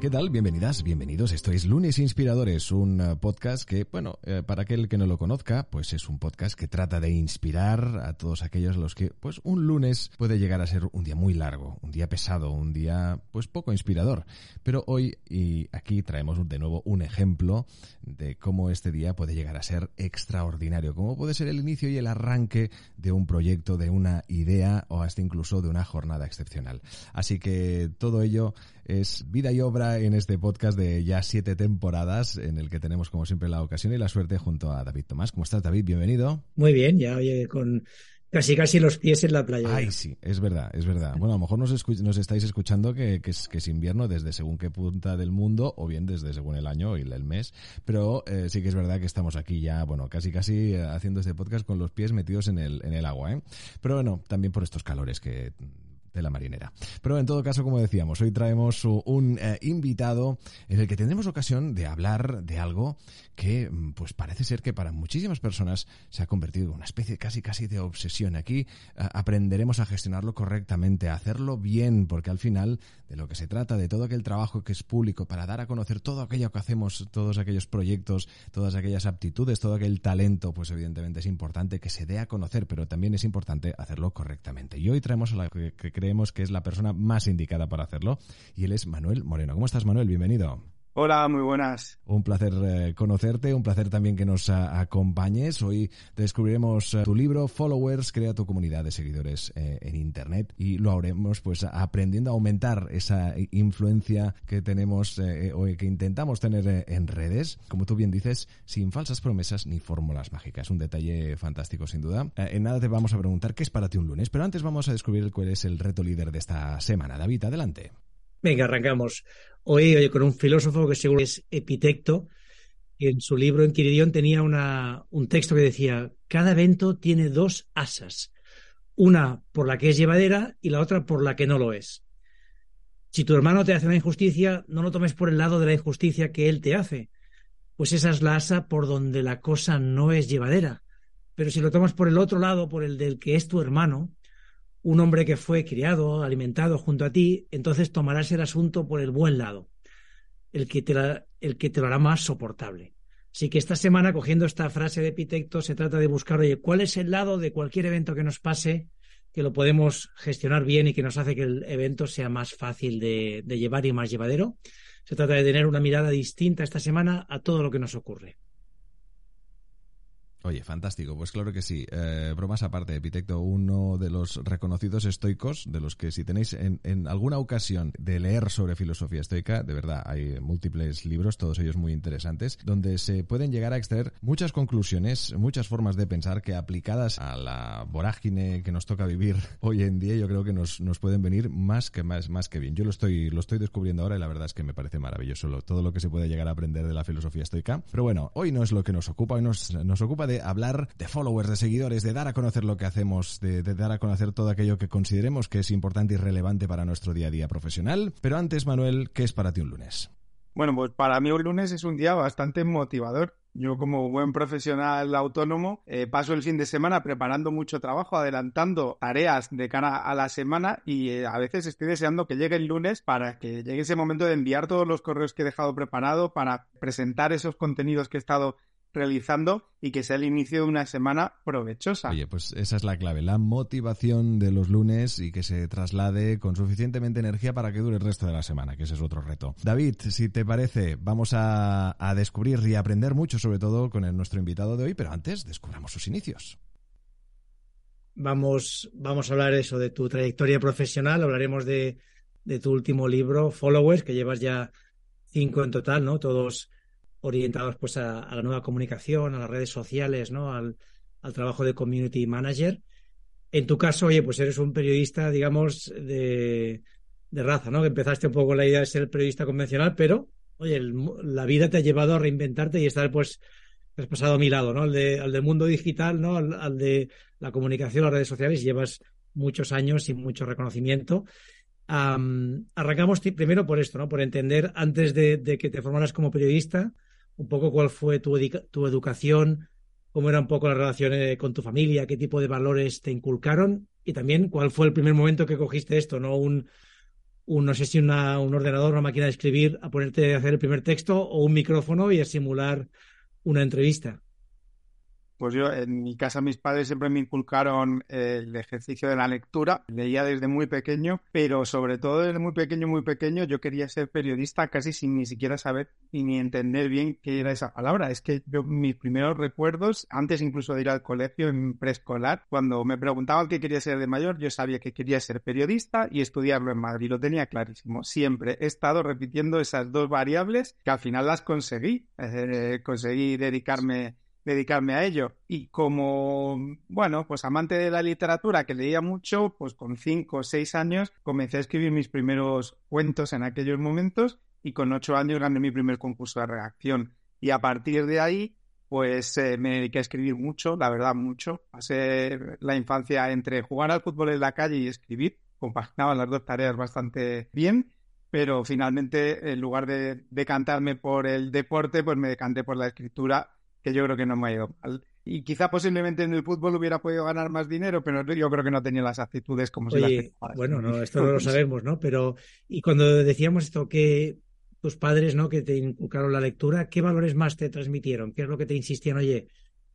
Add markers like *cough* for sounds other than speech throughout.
¿Qué tal? Bienvenidas, bienvenidos. Esto es Lunes Inspiradores, un uh, podcast que, bueno, eh, para aquel que no lo conozca, pues es un podcast que trata de inspirar a todos aquellos los que, pues un lunes puede llegar a ser un día muy largo, un día pesado, un día, pues poco inspirador. Pero hoy y aquí traemos de nuevo un ejemplo de cómo este día puede llegar a ser extraordinario, cómo puede ser el inicio y el arranque de un proyecto, de una idea o hasta incluso de una jornada excepcional. Así que todo ello es vida y obra en este podcast de ya siete temporadas en el que tenemos como siempre la ocasión y la suerte junto a David Tomás. ¿Cómo estás David? Bienvenido. Muy bien, ya oye, con casi casi los pies en la playa. Ay, sí, es verdad, es verdad. Bueno, a lo mejor nos, nos estáis escuchando que, que, es, que, es, invierno desde según qué punta del mundo o bien desde según el año y el mes, pero eh, sí que es verdad que estamos aquí ya, bueno, casi casi haciendo este podcast con los pies metidos en el, en el agua, ¿eh? Pero bueno, también por estos calores que de la marinera. Pero en todo caso, como decíamos, hoy traemos un eh, invitado en el que tendremos ocasión de hablar de algo que mm, pues parece ser que para muchísimas personas se ha convertido en una especie casi casi de obsesión. Aquí eh, aprenderemos a gestionarlo correctamente, a hacerlo bien, porque al final de lo que se trata, de todo aquel trabajo que es público, para dar a conocer todo aquello que hacemos, todos aquellos proyectos, todas aquellas aptitudes, todo aquel talento, pues evidentemente es importante que se dé a conocer, pero también es importante hacerlo correctamente. Y hoy traemos a la que, que creemos que es la persona más indicada para hacerlo, y él es Manuel Moreno. ¿Cómo estás, Manuel? Bienvenido. Hola, muy buenas. Un placer eh, conocerte, un placer también que nos acompañes. Hoy descubriremos uh, tu libro Followers, crea tu comunidad de seguidores eh, en Internet y lo haremos pues aprendiendo a aumentar esa influencia que tenemos eh, o que intentamos tener en redes, como tú bien dices, sin falsas promesas ni fórmulas mágicas. Un detalle fantástico sin duda. en nada te vamos a preguntar qué es para ti un lunes, pero antes vamos a descubrir cuál es el reto líder de esta semana. David, adelante. Venga, arrancamos. Hoy, oye, con un filósofo que seguro es Epitecto, que en su libro Enquiridión tenía una, un texto que decía, cada evento tiene dos asas, una por la que es llevadera y la otra por la que no lo es. Si tu hermano te hace una injusticia, no lo tomes por el lado de la injusticia que él te hace, pues esa es la asa por donde la cosa no es llevadera. Pero si lo tomas por el otro lado, por el del que es tu hermano, un hombre que fue criado, alimentado junto a ti, entonces tomarás el asunto por el buen lado, el que te, el que te lo hará más soportable. Así que esta semana, cogiendo esta frase de Epitecto, se trata de buscar, oye, ¿cuál es el lado de cualquier evento que nos pase que lo podemos gestionar bien y que nos hace que el evento sea más fácil de, de llevar y más llevadero? Se trata de tener una mirada distinta esta semana a todo lo que nos ocurre. Oye, fantástico. Pues claro que sí. Eh, bromas aparte, Epitecto, uno de los reconocidos estoicos, de los que si tenéis en, alguna ocasión de leer sobre filosofía estoica, de verdad, hay múltiples libros, todos ellos muy interesantes, donde se pueden llegar a extraer muchas conclusiones, muchas formas de pensar que aplicadas a la vorágine que nos toca vivir *laughs* hoy en día, yo creo que nos, nos pueden venir más que más, más que bien. Yo lo estoy, lo estoy descubriendo ahora y la verdad es que me parece maravilloso todo lo que se puede llegar a aprender de la filosofía estoica. Pero bueno, hoy no es lo que nos ocupa, hoy nos, nos ocupa de hablar de followers, de seguidores, de dar a conocer lo que hacemos, de, de, dar a conocer todo aquello que consideremos que es importante y relevante para nuestro día a día profesional. Pero antes, Manuel, ¿qué es para ti un lunes? Bueno, pues para mí un lunes es un día bastante motivador. Yo como buen profesional autónomo eh, paso el fin de semana preparando mucho trabajo, adelantando tareas de cara a la semana y eh, a veces estoy deseando que llegue el lunes para que llegue ese momento de enviar todos los correos que he dejado preparado, para presentar esos contenidos que he estado realizando y que sea el inicio de una semana provechosa. Oye, pues esa es la clave, la motivación de los lunes y que se traslade con suficientemente energía para que dure el resto de la semana, que ese es otro reto. David, si te parece, vamos a, a descubrir y aprender mucho, sobre todo con el, nuestro invitado de hoy, pero antes descubramos sus inicios. Vamos, vamos a hablar eso de tu trayectoria profesional, hablaremos de, de tu último libro, Followers, que llevas ya cinco en total, ¿no? Todos orientados pues a, la nueva comunicación, a las redes sociales, ¿no? Al, trabajo de community manager. En tu caso, oye, pues eres un periodista, digamos, de, raza, ¿no? Que empezaste un poco la idea de ser periodista convencional, pero, oye, la vida te ha llevado a reinventarte y estar, pues, has pasado a mi lado, ¿no? Al, de, al del mundo digital, ¿no? Al, de la comunicación, las redes sociales, llevas muchos años y mucho reconocimiento. arrancamos primero por esto, ¿no? Por entender, antes de, que te formaras como periodista, un poco cuál fue tu, tu educación, cómo era un poco la relación eh, con tu familia, qué tipo de valores te inculcaron y también cuál fue el primer momento que cogiste esto, ¿no? Un, un no sé si una, un ordenador, una máquina de escribir, a ponerte a hacer el primer texto o un micrófono y a simular una entrevista. Pues yo, en mi casa, mis padres siempre me inculcaron el ejercicio de la lectura. Leía desde muy pequeño, pero sobre todo desde muy pequeño, muy pequeño, yo quería ser periodista casi sin ni siquiera saber ni entender bien qué era esa palabra. Es que yo, mis primeros recuerdos, antes incluso de ir al colegio en preescolar, cuando me preguntaban qué quería ser de mayor, yo sabía que quería ser periodista y estudiarlo en Madrid. Lo tenía clarísimo. Siempre he estado repitiendo esas dos variables que al final las conseguí. Eh, conseguí dedicarme dedicarme a ello. Y como, bueno, pues amante de la literatura que leía mucho, pues con cinco o seis años comencé a escribir mis primeros cuentos en aquellos momentos y con ocho años gané mi primer concurso de redacción. Y a partir de ahí, pues eh, me dediqué a escribir mucho, la verdad, mucho. Pasé la infancia entre jugar al fútbol en la calle y escribir. Compaginaba las dos tareas bastante bien pero finalmente en lugar de decantarme por el deporte, pues me decanté por la escritura que yo creo que no me ha ido mal. Y quizá posiblemente en el fútbol hubiera podido ganar más dinero, pero yo creo que no tenía las actitudes como si las Bueno, no, esto no lo sabemos, ¿no? Pero, y cuando decíamos esto, que tus padres, ¿no? Que te inculcaron la lectura, ¿qué valores más te transmitieron? ¿Qué es lo que te insistían? Oye,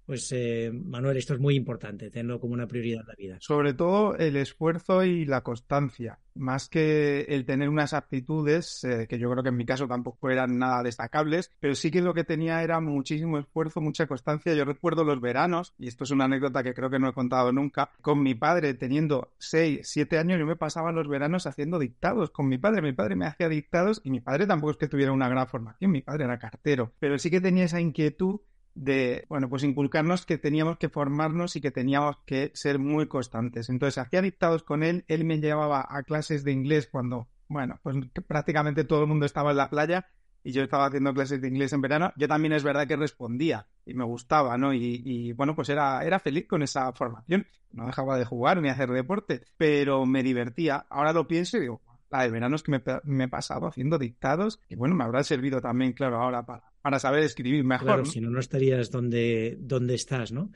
pues eh, Manuel, esto es muy importante, tenerlo como una prioridad en la vida. Sobre todo el esfuerzo y la constancia, más que el tener unas aptitudes, eh, que yo creo que en mi caso tampoco eran nada destacables, pero sí que lo que tenía era muchísimo esfuerzo, mucha constancia. Yo recuerdo los veranos, y esto es una anécdota que creo que no he contado nunca, con mi padre teniendo 6, 7 años, yo me pasaba los veranos haciendo dictados con mi padre. Mi padre me hacía dictados y mi padre tampoco es que tuviera una gran formación, mi padre era cartero, pero sí que tenía esa inquietud de, bueno, pues inculcarnos que teníamos que formarnos y que teníamos que ser muy constantes. Entonces, hacía dictados con él, él me llevaba a clases de inglés cuando, bueno, pues prácticamente todo el mundo estaba en la playa y yo estaba haciendo clases de inglés en verano. Yo también es verdad que respondía y me gustaba, ¿no? Y, bueno, pues era, era feliz con esa formación. No dejaba de jugar ni hacer deporte, pero me divertía. Ahora lo pienso y digo, la de verano es que me, me he pasado haciendo dictados y bueno, me habrá servido también, claro, ahora para para saber escribir mejor. Claro, si no, no estarías donde, donde estás, ¿no?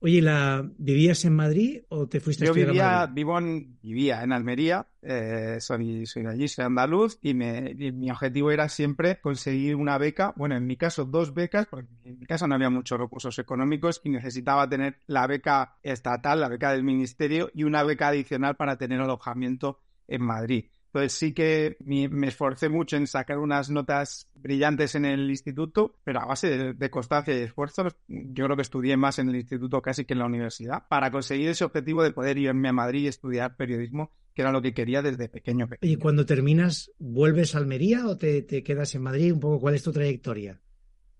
Oye, ¿la, ¿vivías en Madrid o te fuiste a estudiar vivía, a Madrid? Vivo en, vivía en Almería, eh, soy, soy de allí, soy andaluz, y, me, mi objetivo era siempre conseguir una beca, bueno, en mi caso dos becas, porque en mi casa no había muchos recursos económicos y necesitaba tener la beca estatal, la beca del ministerio, y una beca adicional para tener alojamiento en Madrid. Entonces sí que me, esforcé mucho en sacar unas notas brillantes en el instituto, pero a base de, constancia y esfuerzo, yo creo que estudié más en el instituto casi que en la universidad, para conseguir ese objetivo de poder irme a Madrid y estudiar periodismo, que era lo que quería desde pequeño. ¿Y cuando terminas, vuelves a Almería o te, te quedas en Madrid? Un poco, ¿cuál es tu trayectoria?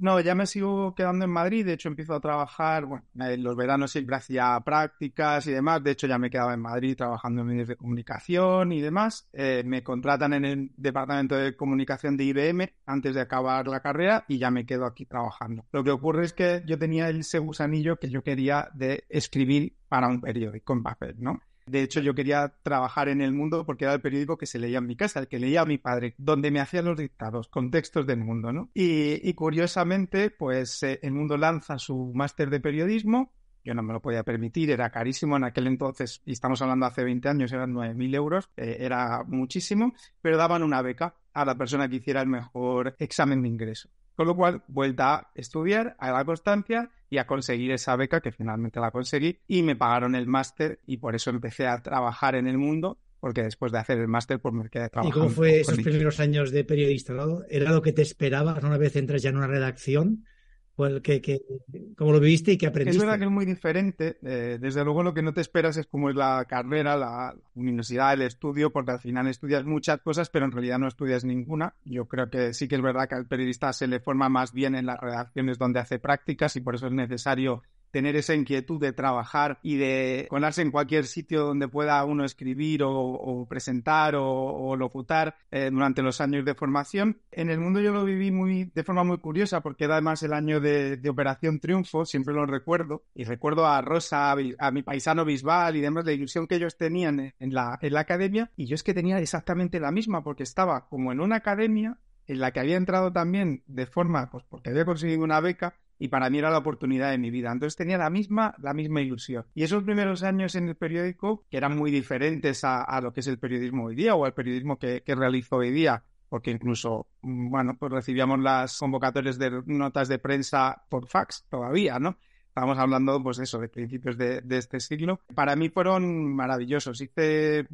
No, ya me sigo quedando en Madrid. De hecho, empiezo a trabajar, bueno, en los veranos siempre hacía prácticas y demás. De hecho, ya me quedaba en Madrid trabajando en medios de comunicación y demás. Eh, me contratan en el departamento de comunicación de IBM antes de acabar la carrera y ya me quedo aquí trabajando. Lo que ocurre es que yo tenía ese gusanillo que yo quería de escribir para un periódico en papel, ¿no? De hecho, yo quería trabajar en el mundo porque era el periódico que se leía en mi casa, el que leía a mi padre, donde me hacían los dictados, contextos del mundo, ¿no? Y, curiosamente, pues eh, el mundo lanza su máster de periodismo. Yo no me lo podía permitir, era carísimo en aquel entonces, y estamos hablando hace 20 años, eran 9.000 euros, eh, era muchísimo, pero daban una beca a la persona que hiciera el mejor examen de ingreso. Con lo cual, vuelta a estudiar, a la constancia y a conseguir esa beca, que finalmente la conseguí, y me pagaron el máster y por eso empecé a trabajar en el mundo, porque después de hacer el máster, pues me quedé trabajando. ¿Y cómo fue esos primeros años de periodista? ¿Era lo que te esperabas una vez entras ya en una redacción? Que, ¿Cómo lo viviste y qué aprendiste? Es verdad que es muy diferente. Eh, desde luego lo que no te esperas es cómo es la carrera, la universidad, el estudio, porque al final estudias muchas cosas, pero en realidad no estudias ninguna. Yo creo que sí que es verdad que al periodista se le forma más bien en las redacciones donde hace prácticas y por eso es necesario tener esa inquietud de trabajar y de colarse en cualquier sitio donde pueda uno escribir o, presentar o, locutar eh, durante los años de formación. En el mundo yo lo viví muy de forma muy curiosa porque era además el año de, Operación Triunfo, siempre lo recuerdo, y recuerdo a Rosa, a, mi paisano Bisbal y demás, la ilusión que ellos tenían en la, en la academia, y yo es que tenía exactamente la misma porque estaba como en una academia en la que había entrado también de forma, pues porque había conseguido una beca, y para mí era la oportunidad de mi vida. Entonces tenía la misma, la misma ilusión. Y esos primeros años en el periódico, que eran muy diferentes a, lo que es el periodismo hoy día o al periodismo que, realizo hoy día, porque incluso, mm, bueno, pues recibíamos las convocatorias de notas de prensa por fax todavía, ¿no? Estábamos hablando, pues eso, de principios de, este siglo. Para mí fueron maravillosos. Hice,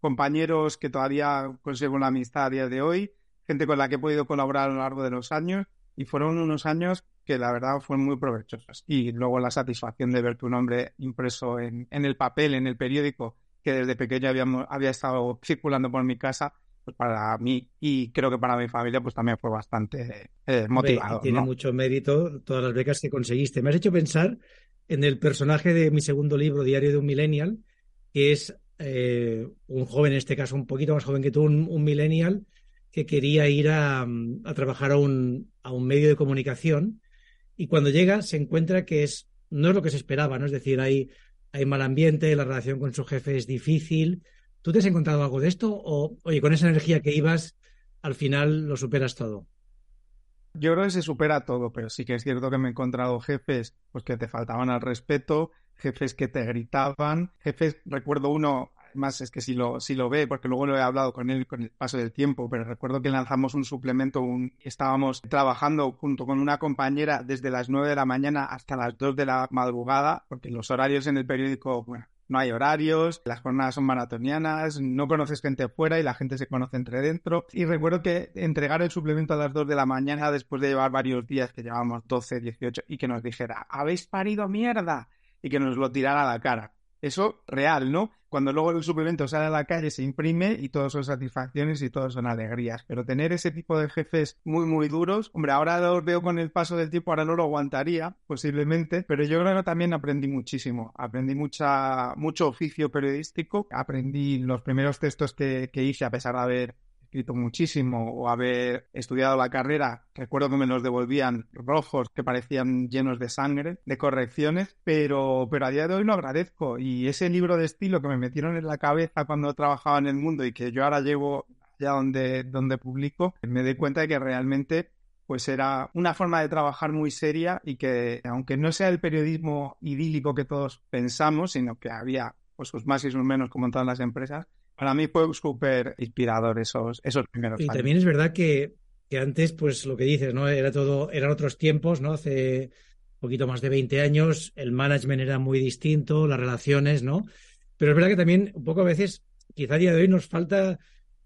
compañeros que todavía conservo la amistad a día de hoy, gente con la que he podido colaborar a lo largo de los años, y fueron unos años que la verdad fueron muy provechosos. Y luego la satisfacción de ver tu nombre impreso en, el papel, en el periódico, que desde pequeño habíamos, había estado circulando por mi casa, pues para mí y creo que para mi familia pues también fue bastante eh, motivado. tiene mucho mérito todas las becas que conseguiste. Me has hecho pensar en el personaje de mi segundo libro, Diario de un Millennial, que es eh, un joven, en este caso un poquito más joven que tú, un, millennial, que quería ir a, a trabajar a un, a un medio de comunicación y cuando llega se encuentra que es, no es lo que se esperaba, ¿no? Es decir, hay, hay mal ambiente, la relación con su jefe es difícil. ¿Tú te has encontrado algo de esto? O, oye, con esa energía que ibas, al final lo superas todo. Yo creo que se supera todo, pero sí que es cierto que me he encontrado jefes pues que te faltaban al respeto, jefes que te gritaban, jefes, recuerdo uno más es que si lo, si lo ve, porque luego lo he hablado con él con el paso del tiempo, pero recuerdo que lanzamos un suplemento, un, estábamos trabajando junto con una compañera desde las 9 de la mañana hasta las 2 de la madrugada, porque los horarios en el periódico, bueno, no hay horarios, las jornadas son maratonianas, no conoces gente fuera y la gente se conoce entre dentro. Y recuerdo que entregar el suplemento a las 2 de la mañana después de llevar varios días, que llevábamos 12, 18, y que nos dijera, habéis parido mierda, y que nos lo tirara a la cara. Eso real, ¿no? Cuando luego el suplemento sale a la calle, se imprime y todos son satisfacciones y todos son alegrías. Pero tener ese tipo de jefes muy, muy duros, hombre, ahora los veo con el paso del tiempo, ahora no lo aguantaría, posiblemente, pero yo creo que también aprendí muchísimo. Aprendí mucha, mucho oficio periodístico, aprendí los primeros textos que, que hice a pesar de haber escrito muchísimo o haber estudiado la carrera, recuerdo que me los devolvían rojos que parecían llenos de sangre, de correcciones, pero, pero a día de hoy lo agradezco. Y ese libro de estilo que me metieron en la cabeza cuando trabajaba en el mundo y que yo ahora llevo ya donde, donde publico, me doy cuenta de que realmente pues era una forma de trabajar muy seria y que aunque no sea el periodismo idílico que todos pensamos, sino que había pues sus más y sus menos como en todas las empresas, para mí fue súper inspirador esos, esos primeros y años. Y también es verdad que, que, antes, pues lo que dices, ¿no? Era todo, eran otros tiempos, ¿no? Hace poquito más de 20 años, el management era muy distinto, las relaciones, ¿no? Pero es verdad que también un poco a veces, quizá a día de hoy nos falta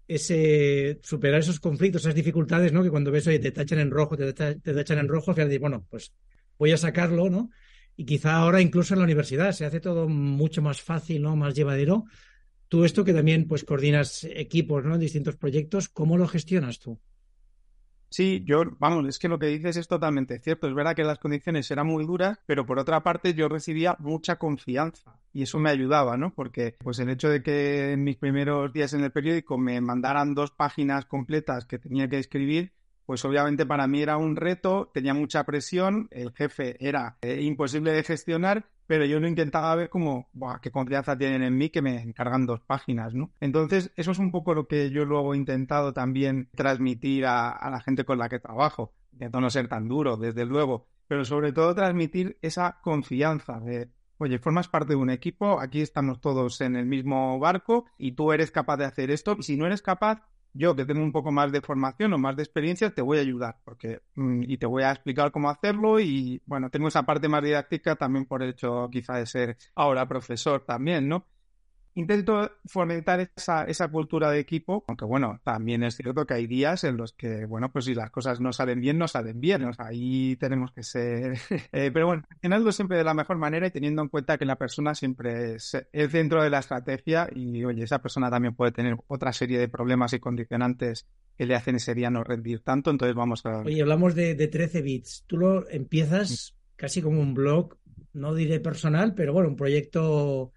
ese superar esos conflictos, esas dificultades, ¿no? Que cuando ves, oye, te tachan en rojo, te, tachan en rojo, al final dices, bueno, pues voy a sacarlo, ¿no? Y quizá ahora incluso en la universidad se hace todo mucho más fácil, ¿no? Más llevadero, Tú esto que también pues coordinas equipos, ¿no? Distintos proyectos, ¿cómo lo gestionas tú? Sí, yo, vamos, es que lo que dices es totalmente cierto. Es verdad que las condiciones eran muy duras, pero por otra parte yo recibía mucha confianza y eso me ayudaba, ¿no? Porque pues el hecho de que en mis primeros días en el periódico me mandaran dos páginas completas que tenía que escribir, pues obviamente para mí era un reto, tenía mucha presión, el jefe era eh, imposible de gestionar, pero yo no intentaba ver como, qué confianza tienen en mí que me encargan dos páginas, ¿no? Entonces, eso es un poco lo que yo luego he intentado también transmitir a, la gente con la que trabajo. Intento no ser tan duro, desde luego, pero sobre todo transmitir esa confianza de, oye, formas parte de un equipo, aquí estamos todos en el mismo barco y tú eres capaz de hacer esto, y si no eres capaz, yo que tengo un poco más de formación o más de experiencia, te voy a ayudar porque mm, y te voy a explicar cómo hacerlo y bueno, tengo esa parte más didáctica también por el hecho quizá de ser ahora profesor también, ¿no? Intento fomentar esa, esa cultura de equipo, aunque bueno, también es cierto que hay días en los que, bueno, pues si las cosas no salen bien, no salen bien, o sea, ahí tenemos que ser, *laughs* eh, pero bueno, haciendo siempre de la mejor manera y teniendo en cuenta que la persona siempre es el centro de la estrategia y, oye, esa persona también puede tener otra serie de problemas y condicionantes que le hacen ese día no rendir tanto, entonces vamos a... Oye, hablamos de, de 13 bits, tú lo empiezas casi como un blog, no diré personal, pero bueno, un proyecto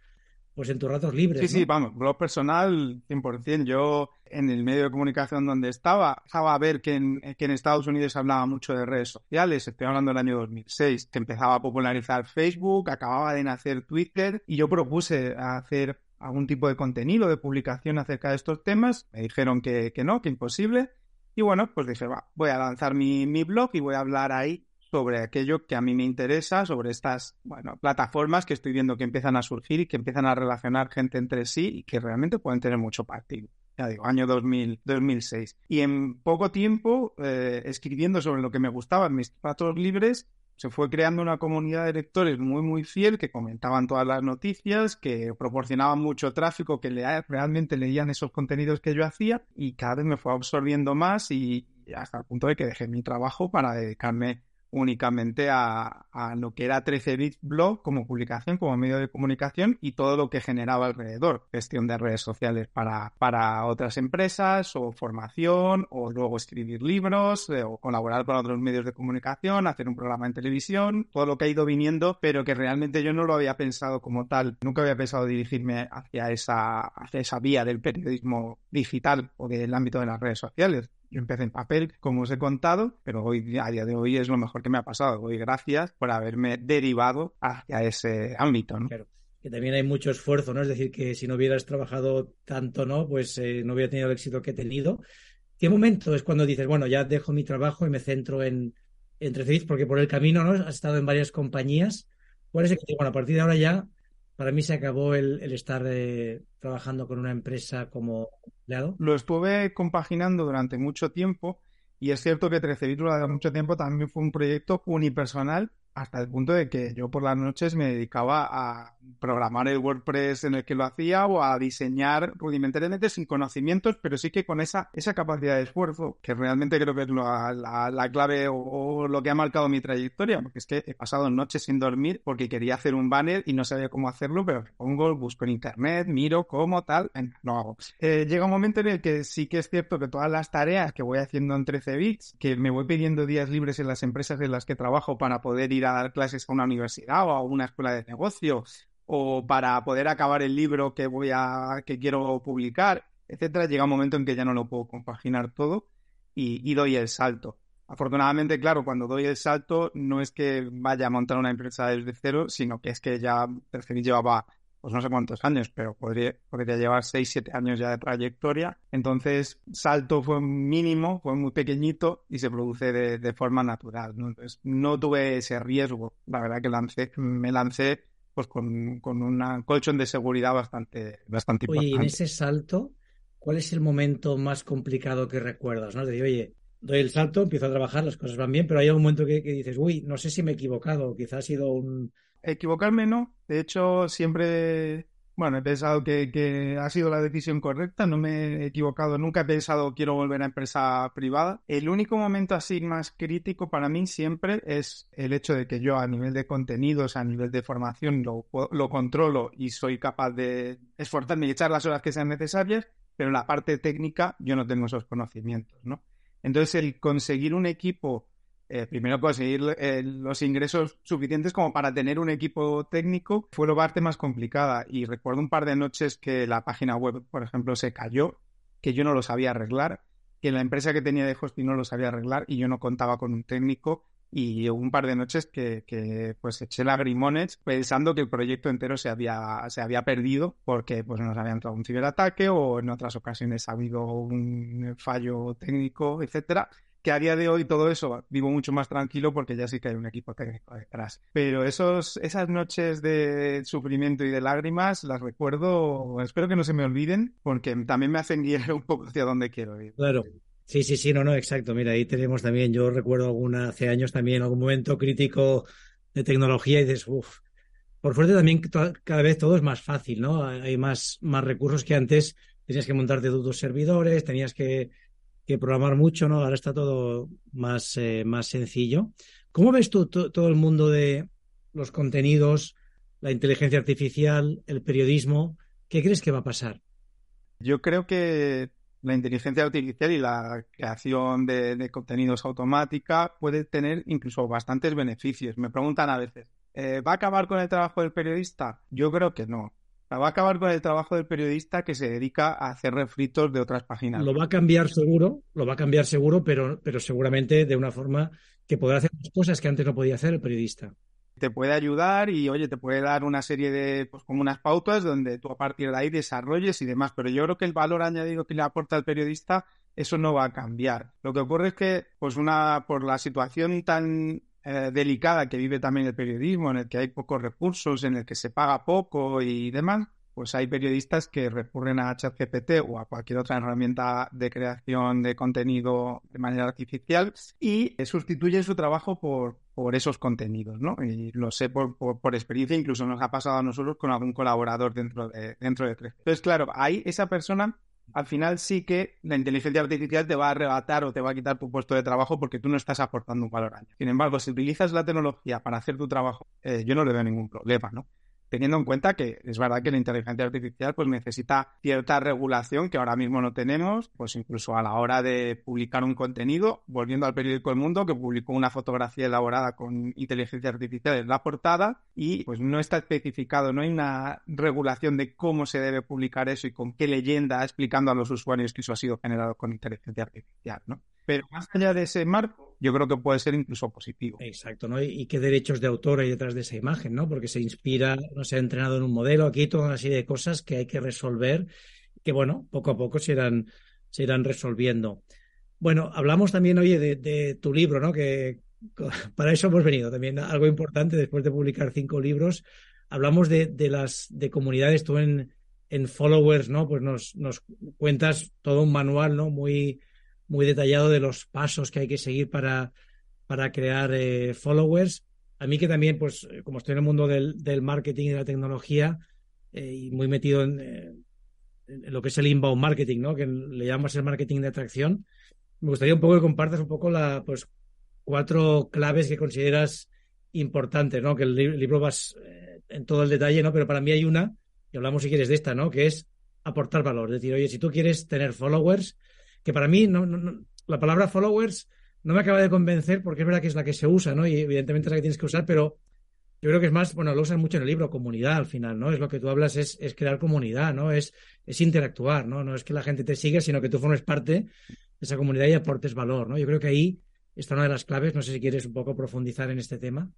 pues en tus ratos libres. Sí, sí, vamos, blog personal 100%. Yo en el medio de comunicación donde estaba, estaba a ver que en, que en Estados Unidos se hablaba mucho de redes sociales, estoy hablando del año 2006, que empezaba a popularizar Facebook, acababa de nacer Twitter y yo propuse hacer algún tipo de contenido, de publicación acerca de estos temas, me dijeron que, que no, que imposible. Y bueno, pues dije, va, voy a lanzar mi, mi blog y voy a hablar ahí sobre aquello que a mí me interesa, sobre estas bueno, plataformas que estoy viendo que empiezan a surgir y que empiezan a relacionar gente entre sí y que realmente pueden tener mucho partido. Ya digo, año 2000, 2006. Y en poco tiempo, eh, escribiendo sobre lo que me gustaba en mis ratos libres, se fue creando una comunidad de lectores muy, muy fiel que comentaban todas las noticias, que proporcionaban mucho tráfico, que realmente leían esos contenidos que yo hacía y cada vez me fue absorbiendo más y hasta el punto de que dejé mi trabajo para dedicarme únicamente a, lo que era 13 bits blog como publicación, como medio de comunicación y todo lo que generaba alrededor, gestión de redes sociales para, para otras empresas o formación o luego escribir libros eh, o colaborar con otros medios de comunicación, hacer un programa en televisión, todo lo que ha ido viniendo, pero que realmente yo no lo había pensado como tal, nunca había pensado dirigirme hacia esa, hacia esa vía del periodismo digital o del ámbito de las redes sociales. Yo empecé en papel, como os he contado, pero hoy, a día de hoy es lo mejor que me ha pasado. Doy gracias por haberme derivado hacia ese ámbito. Claro que también hay mucho esfuerzo, ¿no? Es decir, que si no hubieras trabajado tanto, ¿no? Pues eh, no hubiera tenido el éxito que he tenido. ¿Qué momento es cuando dices, bueno, ya dejo mi trabajo y me centro en, en Porque por el camino, ¿no? Has estado en varias compañías. ¿Cuál es el que, bueno, a partir de ahora ya para mí se acabó el, estar eh, trabajando con una empresa como empleado. Lo estuve compaginando durante mucho tiempo y es cierto que 13 bits durante mucho tiempo también fue un proyecto unipersonal hasta el punto de que yo por las noches me dedicaba a programar el WordPress en el que lo hacía o a diseñar rudimentariamente sin conocimientos, pero sí que con esa, esa capacidad de esfuerzo, que realmente creo que es la, clave o, lo que ha marcado mi trayectoria, porque es que he pasado noches sin dormir porque quería hacer un banner y no sabía cómo hacerlo, pero pongo, busco en internet, miro cómo, tal, lo hago. Eh, llega un momento en el que sí que es cierto que todas las tareas que voy haciendo en 13 bits, que me voy pidiendo días libres en las empresas en las que trabajo para poder ir dar clases a una universidad o a una escuela de negocios o para poder acabar el libro que voy a que quiero publicar, etcétera, llega un momento en que ya no lo puedo compaginar todo y, doy el salto. Afortunadamente, claro, cuando doy el salto no es que vaya a montar una empresa desde cero, sino que es que ya Percebí llevaba pues no sé cuántos años, pero podría, podría llevar 6, 7 años ya de trayectoria. Entonces, salto fue mínimo, fue muy pequeñito y se produce de, forma natural. ¿no? Entonces, no tuve ese riesgo. La verdad que lancé, me lancé pues con, con una colchón de seguridad bastante, bastante oye, importante. Oye, en ese salto, ¿cuál es el momento más complicado que recuerdas? ¿no? De oye, doy el salto, empiezo a trabajar, las cosas van bien, pero hay un momento que, que dices, uy, no sé si me he equivocado, quizás ha sido un Equivocarme no. De hecho, siempre, bueno, he pensado que, ha sido la decisión correcta. No me he equivocado. Nunca he pensado quiero volver a empresa privada. El único momento así más crítico para mí siempre es el hecho de que yo a nivel de contenidos, a nivel de formación, lo, lo controlo y soy capaz de esforzarme y echar las horas que sean necesarias, pero en la parte técnica yo no tengo esos conocimientos, ¿no? Entonces, el conseguir un equipo eh, primero conseguir eh, los ingresos suficientes como para tener un equipo técnico fue la parte más complicada. Y recuerdo un par de noches que la página web, por ejemplo, se cayó, que yo no lo sabía arreglar, que la empresa que tenía de hosting no lo sabía arreglar y yo no contaba con un técnico. Y un par de noches que, que pues eché lagrimones pensando que el proyecto entero se había, se había perdido porque pues nos había entrado un ciberataque o en otras ocasiones ha habido un fallo técnico, etcétera que a día de hoy todo eso vivo mucho más tranquilo porque ya sí que hay un equipo técnico detrás. Pero esos, esas noches de sufrimiento y de lágrimas las recuerdo, espero que no se me olviden porque también me hacen guiar *laughs* un poco hacia donde quiero ir. Claro. Sí, sí, sí, no, no, exacto. Mira, ahí tenemos también, yo recuerdo alguna, hace años también algún momento crítico de tecnología y dices, uff, por suerte también cada vez todo es más fácil, ¿no? Hay más, más recursos que antes. Tenías que montarte tus servidores, tenías que, que, programar mucho, ¿no? Ahora está todo más, eh, más sencillo. ¿Cómo ves tú todo el mundo de los contenidos, la inteligencia artificial, el periodismo? ¿Qué crees que va a pasar? Yo creo que la inteligencia artificial y la creación de, contenidos automática puede tener incluso bastantes beneficios. Me preguntan a veces, eh, ¿va a acabar con el trabajo del periodista? Yo creo que no. Va a acabar con el trabajo del periodista que se dedica a hacer refritos de otras páginas. Lo va a cambiar seguro, lo va a cambiar seguro, pero, pero seguramente de una forma que podrá hacer cosas que antes no podía hacer el periodista te puede ayudar y, oye, te puede dar una serie de, pues como unas pautas donde tú a partir de ahí desarrolles y demás. Pero yo creo que el valor añadido que le aporta el periodista, eso no va a cambiar. Lo que ocurre es que, pues una, por la situación tan eh, delicada que vive también el periodismo, en el que hay pocos recursos, en el que se paga poco y demás, pues hay periodistas que recurren a ChatGPT o a cualquier otra herramienta de creación de contenido de manera artificial y sustituyen su trabajo por, por esos contenidos, ¿no? Y lo sé por, por, experiencia, incluso nos ha pasado a nosotros con algún colaborador dentro de, dentro de tres. Entonces, claro, ahí esa persona al final sí que la inteligencia artificial te va a arrebatar o te va a quitar tu puesto de trabajo porque tú no estás aportando un valor añadido. Sin embargo, si utilizas la tecnología para hacer tu trabajo, eh, yo no le veo ningún problema, ¿no? Teniendo en cuenta que es verdad que la inteligencia artificial pues necesita cierta regulación que ahora mismo no tenemos, pues incluso a la hora de publicar un contenido, volviendo al periódico El Mundo, que publicó una fotografía elaborada con inteligencia artificial en la portada y pues no está especificado, no hay una regulación de cómo se debe publicar eso y con qué leyenda explicando a los usuarios que eso ha sido generado con inteligencia artificial, ¿no? Pero más allá de ese marco, yo creo que puede ser incluso positivo. Exacto, ¿no? Y, qué derechos de autor hay detrás de esa imagen, ¿no? Porque se inspira, no se ha entrenado en un modelo, aquí toda una serie de cosas que hay que resolver, que bueno, poco a poco se irán, se irán resolviendo. Bueno, hablamos también, oye, de, tu libro, ¿no? Que *laughs* para eso hemos venido también. Algo importante, después de publicar cinco libros, hablamos de, de las de comunidades, tú en, en followers, ¿no? Pues nos, nos cuentas todo un manual, ¿no? Muy muy detallado de los pasos que hay que seguir para, para crear eh, followers. A mí que también, pues, como estoy en el mundo del, marketing y de la tecnología eh, y muy metido eh, en, lo que es el inbound marketing, ¿no? Que le llamamos el marketing de atracción, me gustaría un poco que compartas un poco la, pues, cuatro claves que consideras importantes, ¿no? Que el libro vas en todo el detalle, ¿no? Pero para mí hay una, y hablamos si quieres de esta, ¿no? Que es aportar valor. Es decir, oye, si tú quieres tener followers, que para mí no, la palabra followers no me acaba de convencer porque es verdad que es la que se usa, ¿no? Y evidentemente es la que tienes que usar, pero yo creo que es más, bueno, lo usan mucho en el libro, comunidad al final, ¿no? Es lo que tú hablas, es, es crear comunidad, ¿no? Es, es interactuar, ¿no? No es que la gente te siga, sino que tú formes parte de esa comunidad y aportes valor, ¿no? Yo creo que ahí está una de las claves. No sé si quieres un poco profundizar en este tema.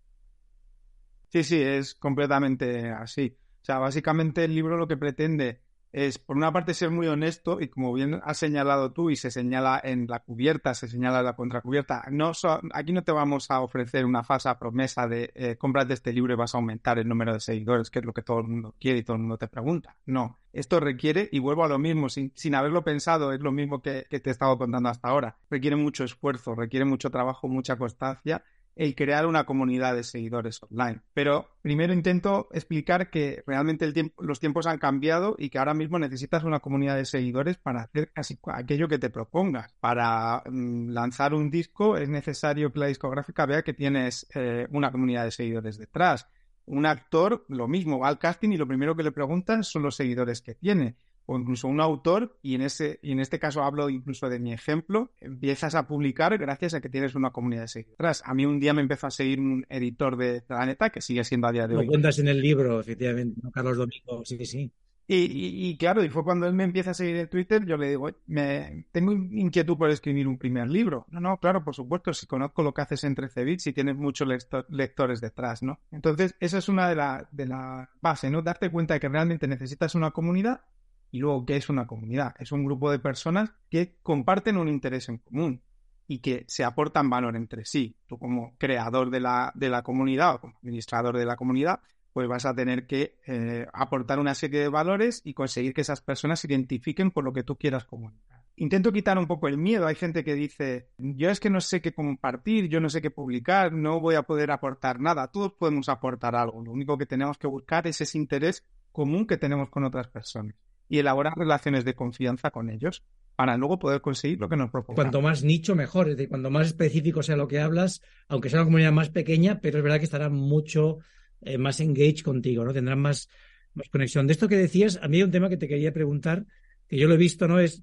Sí, sí, es completamente así. O sea, básicamente el libro lo que pretende es, por una parte, ser muy honesto y como bien has señalado tú y se señala en la cubierta, se señala en la contracubierta, no aquí no te vamos a ofrecer una falsa promesa de eh, cómprate este libro y vas a aumentar el número de seguidores, que es lo que todo el mundo quiere y todo el mundo te pregunta. No, esto requiere, y vuelvo a lo mismo, sin, sin haberlo pensado, es lo mismo que, que te he estado contando hasta ahora, requiere mucho esfuerzo, requiere mucho trabajo, mucha constancia el crear una comunidad de seguidores online. Pero primero intento explicar que realmente los tiempos han cambiado y que ahora mismo necesitas una comunidad de seguidores para hacer casi aquello que te propongas. Para mm, lanzar un disco es necesario que la discográfica vea que tienes eh, una comunidad de seguidores detrás. Un actor, lo mismo, va al casting y lo primero que le preguntan son los seguidores que tiene o incluso un autor, y en, ese, y en este caso hablo incluso de mi ejemplo, empiezas a publicar gracias a que tienes una comunidad de seguidores. A mí un día me empezó a seguir un editor de Planeta, que sigue siendo a día de hoy. Lo cuentas en el libro, efectivamente, Carlos Domingo, sí, sí. Y, y, claro, y fue cuando él me empieza a seguir en Twitter, yo le digo, me, tengo inquietud por escribir un primer libro. No, no, claro, por supuesto, si conozco lo que haces en 13 bits y tienes muchos lectores detrás, ¿no? Entonces, esa es una de las de la base, ¿no? Darte cuenta de que realmente necesitas una comunidad y luego, ¿qué es una comunidad? Es un grupo de personas que comparten un interés en común y que se aportan valor entre sí. Tú como creador de la, de la comunidad o como administrador de la comunidad, pues vas a tener que eh, aportar una serie de valores y conseguir que esas personas se identifiquen por lo que tú quieras comunicar. intento quitar un poco el miedo. Hay gente que dice, yo es que no sé qué compartir, yo no sé qué publicar, no voy a poder aportar nada. Todos podemos aportar algo. Lo único que tenemos que buscar es ese interés común que tenemos con otras personas y elaborar relaciones de confianza con ellos para luego poder conseguir lo que nos proponemos. Cuanto más nicho, mejor. Es decir, cuanto más específico sea lo que hablas, aunque sea una comunidad más pequeña, pero es verdad que estará mucho eh, más engaged contigo, ¿no? Tendrán más, más conexión. De esto que decías, a mí hay un tema que te quería preguntar, que yo lo he visto, ¿no? Es,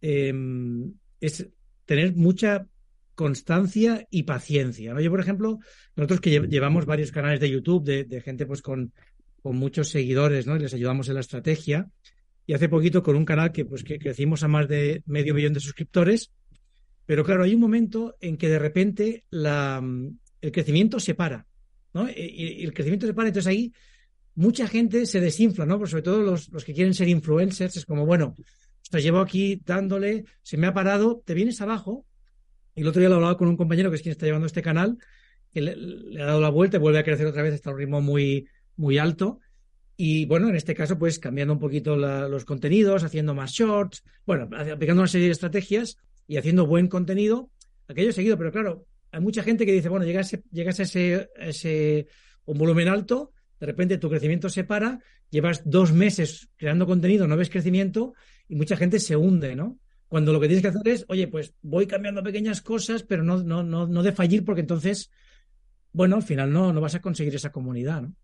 em, es tener mucha constancia y paciencia. ¿no? Yo, por ejemplo, nosotros que llevamos varios canales de YouTube de, de gente pues con, con muchos seguidores, ¿no? Y les ayudamos en la estrategia y hace poquito con un canal que, pues, que crecimos a más de medio millón de suscriptores. Pero claro, hay un momento en que de repente la, el crecimiento se para, ¿no? Y, el crecimiento se para, entonces ahí mucha gente se desinfla, ¿no? Pues sobre todo los, los que quieren ser influencers, es como, bueno, te llevo aquí dándole, se me ha parado, te vienes abajo. Y el otro día lo hablaba con un compañero que es quien está llevando este canal, que le, le ha dado la vuelta y vuelve a crecer otra vez, está a un ritmo muy, muy alto. Y bueno, en este caso, pues cambiando un poquito la, los contenidos, haciendo más shorts, bueno, aplicando una serie de estrategias y haciendo buen contenido, aquello seguido. Pero claro, hay mucha gente que dice, bueno, llegas, llegas a ese, ese un volumen alto, de repente tu crecimiento se para, llevas dos meses creando contenido, no ves crecimiento y mucha gente se hunde, ¿no? Cuando lo que tienes que hacer es, oye, pues voy cambiando pequeñas cosas, pero no, no, no, no de fallir porque entonces, bueno, al final no, no vas a conseguir esa comunidad, ¿no?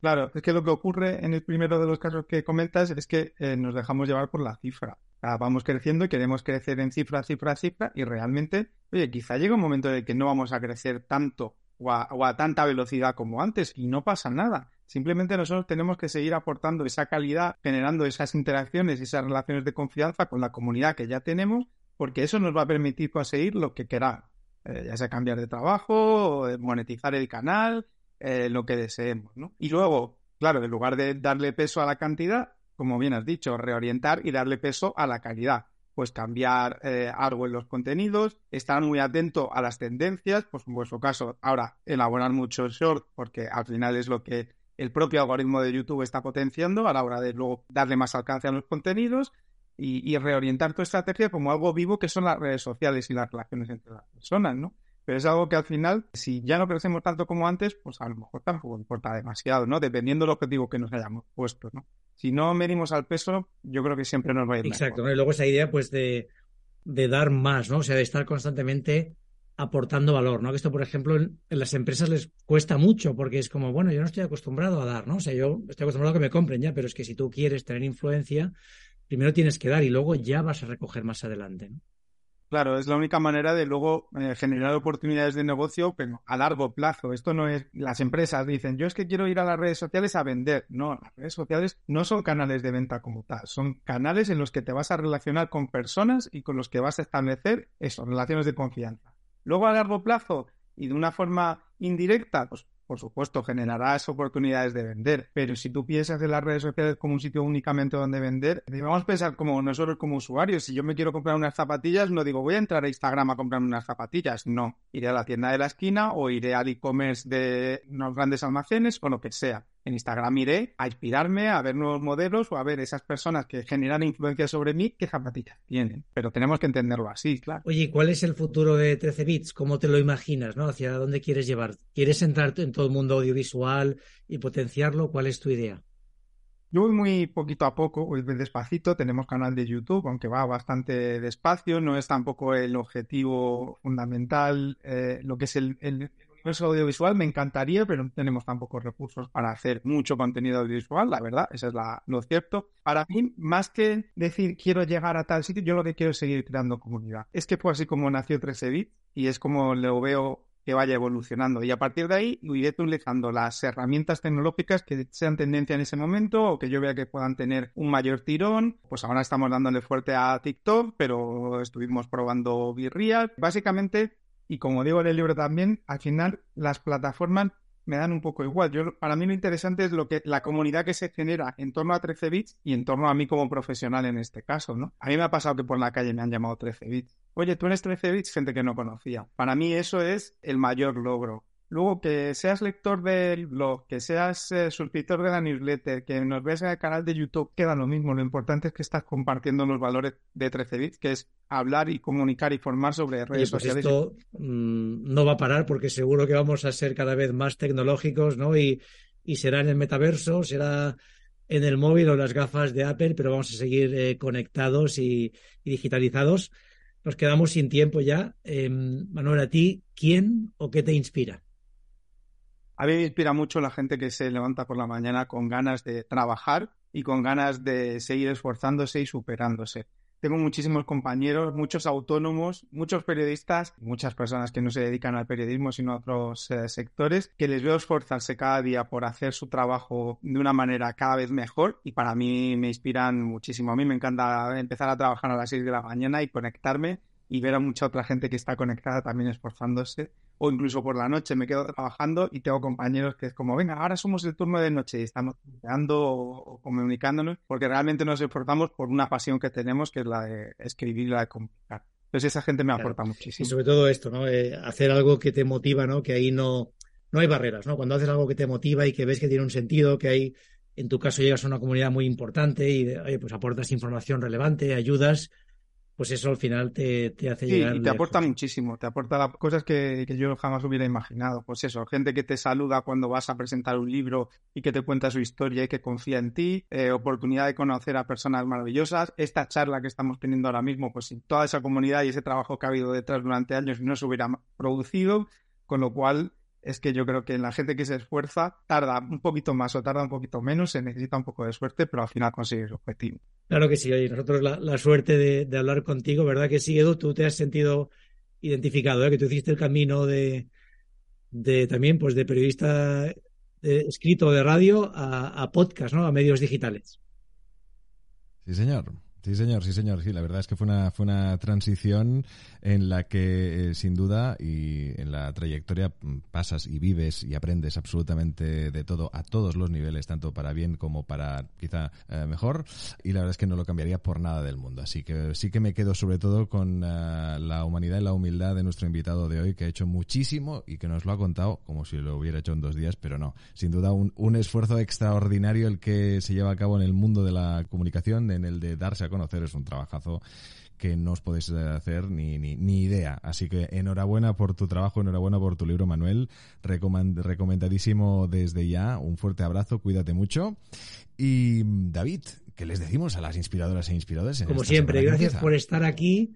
Claro, es que lo que ocurre en el primero de los casos que comentas es que eh, nos dejamos llevar por la cifra. vamos creciendo y queremos crecer en cifra, cifra, cifra, y realmente, oye, quizá llega un momento en el que no vamos a crecer tanto o a, tanta velocidad como antes y no pasa nada. Simplemente nosotros tenemos que seguir aportando esa calidad, generando esas interacciones, esas relaciones de confianza con la comunidad que ya tenemos, porque eso nos va a permitir conseguir lo que queramos. Eh, ya sea cambiar de trabajo, monetizar el canal, eh, lo que deseemos, ¿no? Y luego, claro, en lugar de darle peso a la cantidad, como bien has dicho, reorientar y darle peso a la calidad. Pues cambiar eh, algo en los contenidos, estar muy atento a las tendencias, pues en vuestro caso, ahora elaborar mucho short, porque al final es lo que el propio algoritmo de YouTube está potenciando a la hora de luego darle más alcance a los contenidos y, y reorientar tu estrategia como algo vivo que son las redes sociales y las relaciones entre las personas, ¿no? Pero es algo que al final, si ya no crecemos tanto como antes, pues a lo mejor tampoco importa demasiado, ¿no? Dependiendo del objetivo que nos hayamos puesto, ¿no? Si no medimos al peso, yo creo que siempre nos va a ir Exacto, ¿no? y luego esa idea, pues, de, de, dar más, ¿no? O sea, de estar constantemente aportando valor, ¿no? Que esto, por ejemplo, en, las empresas les cuesta mucho porque es como, bueno, yo no estoy acostumbrado a dar, ¿no? O sea, yo estoy acostumbrado a que me compren ya, pero es que si tú quieres tener influencia, primero tienes que dar y luego ya vas a recoger más adelante. Claro, es la única manera de luego eh, generar oportunidades de negocio, pero a largo plazo. Esto no es. Las empresas dicen, yo es que quiero ir a las redes sociales a vender. No, las redes sociales no son canales de venta como tal. Son canales en los que te vas a relacionar con personas y con los que vas a establecer eso, relaciones de confianza. Luego a largo plazo y de una forma indirecta, pues por supuesto, generarás oportunidades de vender, pero si tú piensas en las redes sociales como un sitio únicamente donde vender, debemos pensar como nosotros como usuarios. Si yo me quiero comprar unas zapatillas, no digo voy a entrar a Instagram a comprarme unas zapatillas, no. Iré a la tienda de la esquina o iré al e-commerce de unos grandes almacenes o lo que sea en Instagram iré a inspirarme, a ver nuevos modelos o a ver esas personas que generan influencia sobre mí, qué zapatillas tienen. Pero tenemos que entenderlo así, claro. Oye, ¿cuál es el futuro de 13 bits? ¿Cómo te lo imaginas? ¿no? ¿Hacia dónde quieres llevar? ¿Quieres entrar en todo el mundo audiovisual y potenciarlo? ¿Cuál es tu idea? Yo voy muy poquito a poco, voy despacito, tenemos canal de YouTube, aunque va bastante despacio, no es tampoco el objetivo fundamental, eh, lo que es el, audiovisual me encantaría, pero no tenemos tampoco recursos para hacer mucho contenido audiovisual, la verdad, eso es la, lo cierto. Para mí, más que decir quiero llegar a tal sitio, yo lo que quiero es seguir creando comunidad. Es que fue así como nació 13 bit y es como lo veo que vaya evolucionando. Y a partir de ahí iré utilizando las herramientas tecnológicas que sean tendencia en ese momento o que yo vea que puedan tener un mayor tirón. Pues ahora estamos dándole fuerte a TikTok, pero estuvimos probando Virreal. Básicamente y como digo en el libro también, al final las plataformas me dan un poco igual. Yo, para mí lo interesante es lo que la comunidad que se genera en torno a 13 bits y en torno a mí como profesional en este caso, ¿no? A mí me ha pasado que por la calle me han llamado 13 bits. Oye, tú eres 13 bits, gente que no conocía. Para mí eso es el mayor logro. Luego, que seas lector del blog, que seas eh, suscriptor de la newsletter, que nos veas en el canal de YouTube, queda lo mismo. Lo importante es que estás compartiendo los valores de 13 bits, que es hablar y comunicar y formar sobre redes pues sociales. Esto mm, no va a parar porque seguro que vamos a ser cada vez más tecnológicos, ¿no? Y, y será en el metaverso, será en el móvil o en las gafas de Apple, pero vamos a seguir eh, conectados y, y, digitalizados. Nos quedamos sin tiempo ya. Eh, Manuel, a ti, ¿quién o qué te inspira? A mí me inspira mucho la gente que se levanta por la mañana con ganas de trabajar y con ganas de seguir esforzándose y superándose. Tengo muchísimos compañeros, muchos autónomos, muchos periodistas, muchas personas que no se dedican al periodismo sino a otros eh, sectores, que les veo esforzarse cada día por hacer su trabajo de una manera cada vez mejor y para mí me inspiran muchísimo. A mí me encanta empezar a trabajar a las 6 de la mañana y conectarme y ver a mucha otra gente que está conectada también esforzándose o incluso por la noche me quedo trabajando y tengo compañeros que es como, venga, ahora somos el turno de noche y estamos creando o, comunicándonos porque realmente nos esforzamos por una pasión que tenemos que es la de escribir y la de comunicar. Entonces esa gente me claro. aporta muchísimo. Y sobre todo esto, ¿no? Eh, hacer algo que te motiva, ¿no? Que ahí no, no hay barreras, ¿no? Cuando haces algo que te motiva y que ves que tiene un sentido, que hay, en tu caso llegas a una comunidad muy importante y, oye, pues aportas información relevante, ayudas, pues eso al final te, te hace sí, llegar. Y te aporta muchísimo, te aporta cosas que, que, yo jamás hubiera imaginado. Pues eso, gente que te saluda cuando vas a presentar un libro y que te cuenta su historia y que confía en ti, eh, oportunidad de conocer a personas maravillosas. Esta charla que estamos teniendo ahora mismo, pues sin toda esa comunidad y ese trabajo que ha habido detrás durante años no se hubiera producido, con lo cual es que yo creo que en la gente que se esfuerza tarda un poquito más o tarda un poquito menos, se necesita un poco de suerte, pero al final consigue su objetivo. Claro que sí, oye, nosotros la, la suerte de, de, hablar contigo, ¿verdad que sí, Edu? Tú te has sentido identificado, ¿eh? que tú hiciste el camino de, de también, pues de periodista de, escrito de radio a, a podcast, ¿no? A medios digitales. Sí, señor. Sí, señor, sí, señor. Sí, la verdad es que fue una, fue una transición en la que, eh, sin duda, y en la trayectoria pasas y vives y aprendes absolutamente de todo a todos los niveles, tanto para bien como para quizá eh, mejor. Y la verdad es que no lo cambiaría por nada del mundo. Así que sí que me quedo sobre todo con uh, la humanidad y la humildad de nuestro invitado de hoy, que ha hecho muchísimo y que nos lo ha contado como si lo hubiera hecho en dos días, pero no. Sin duda, un, un esfuerzo extraordinario el que se lleva a cabo en el mundo de la comunicación, en el de darse a conocer es un trabajazo que no os podéis hacer ni, ni, ni, idea. Así que enhorabuena por tu trabajo, enhorabuena por tu libro, Manuel. Recomend, recomendadísimo desde ya. Un fuerte abrazo, cuídate mucho. Y David, ¿qué les decimos a las inspiradoras e inspiradores? Como siempre, gracias por estar aquí.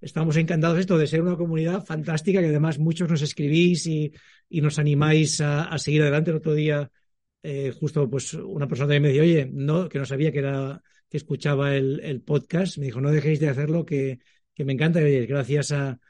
Estamos encantados esto de ser una comunidad fantástica que además muchos nos escribís y, y nos animáis a, a, seguir adelante. El otro día, eh, justo pues una persona me dijo, oye, no, que no sabía que era escuchaba el, podcast, me dijo, no dejéis de hacerlo, que, que me encanta. Y gracias a,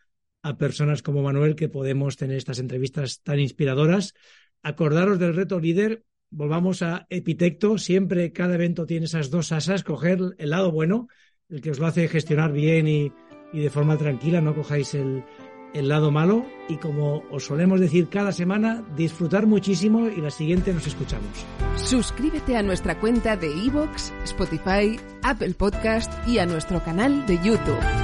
a, personas como Manuel que podemos tener estas entrevistas tan inspiradoras. Acordaros del reto líder, volvamos a Epitecto, siempre cada evento tiene esas dos asas, coger el lado bueno, el que os lo hace gestionar bien y, y de forma tranquila, no cojáis el, el lado malo y como os solemos decir cada semana, disfrutar muchísimo y la siguiente nos escuchamos. Suscríbete a nuestra cuenta de iVoox, Spotify, Apple Podcast y a nuestro canal de YouTube.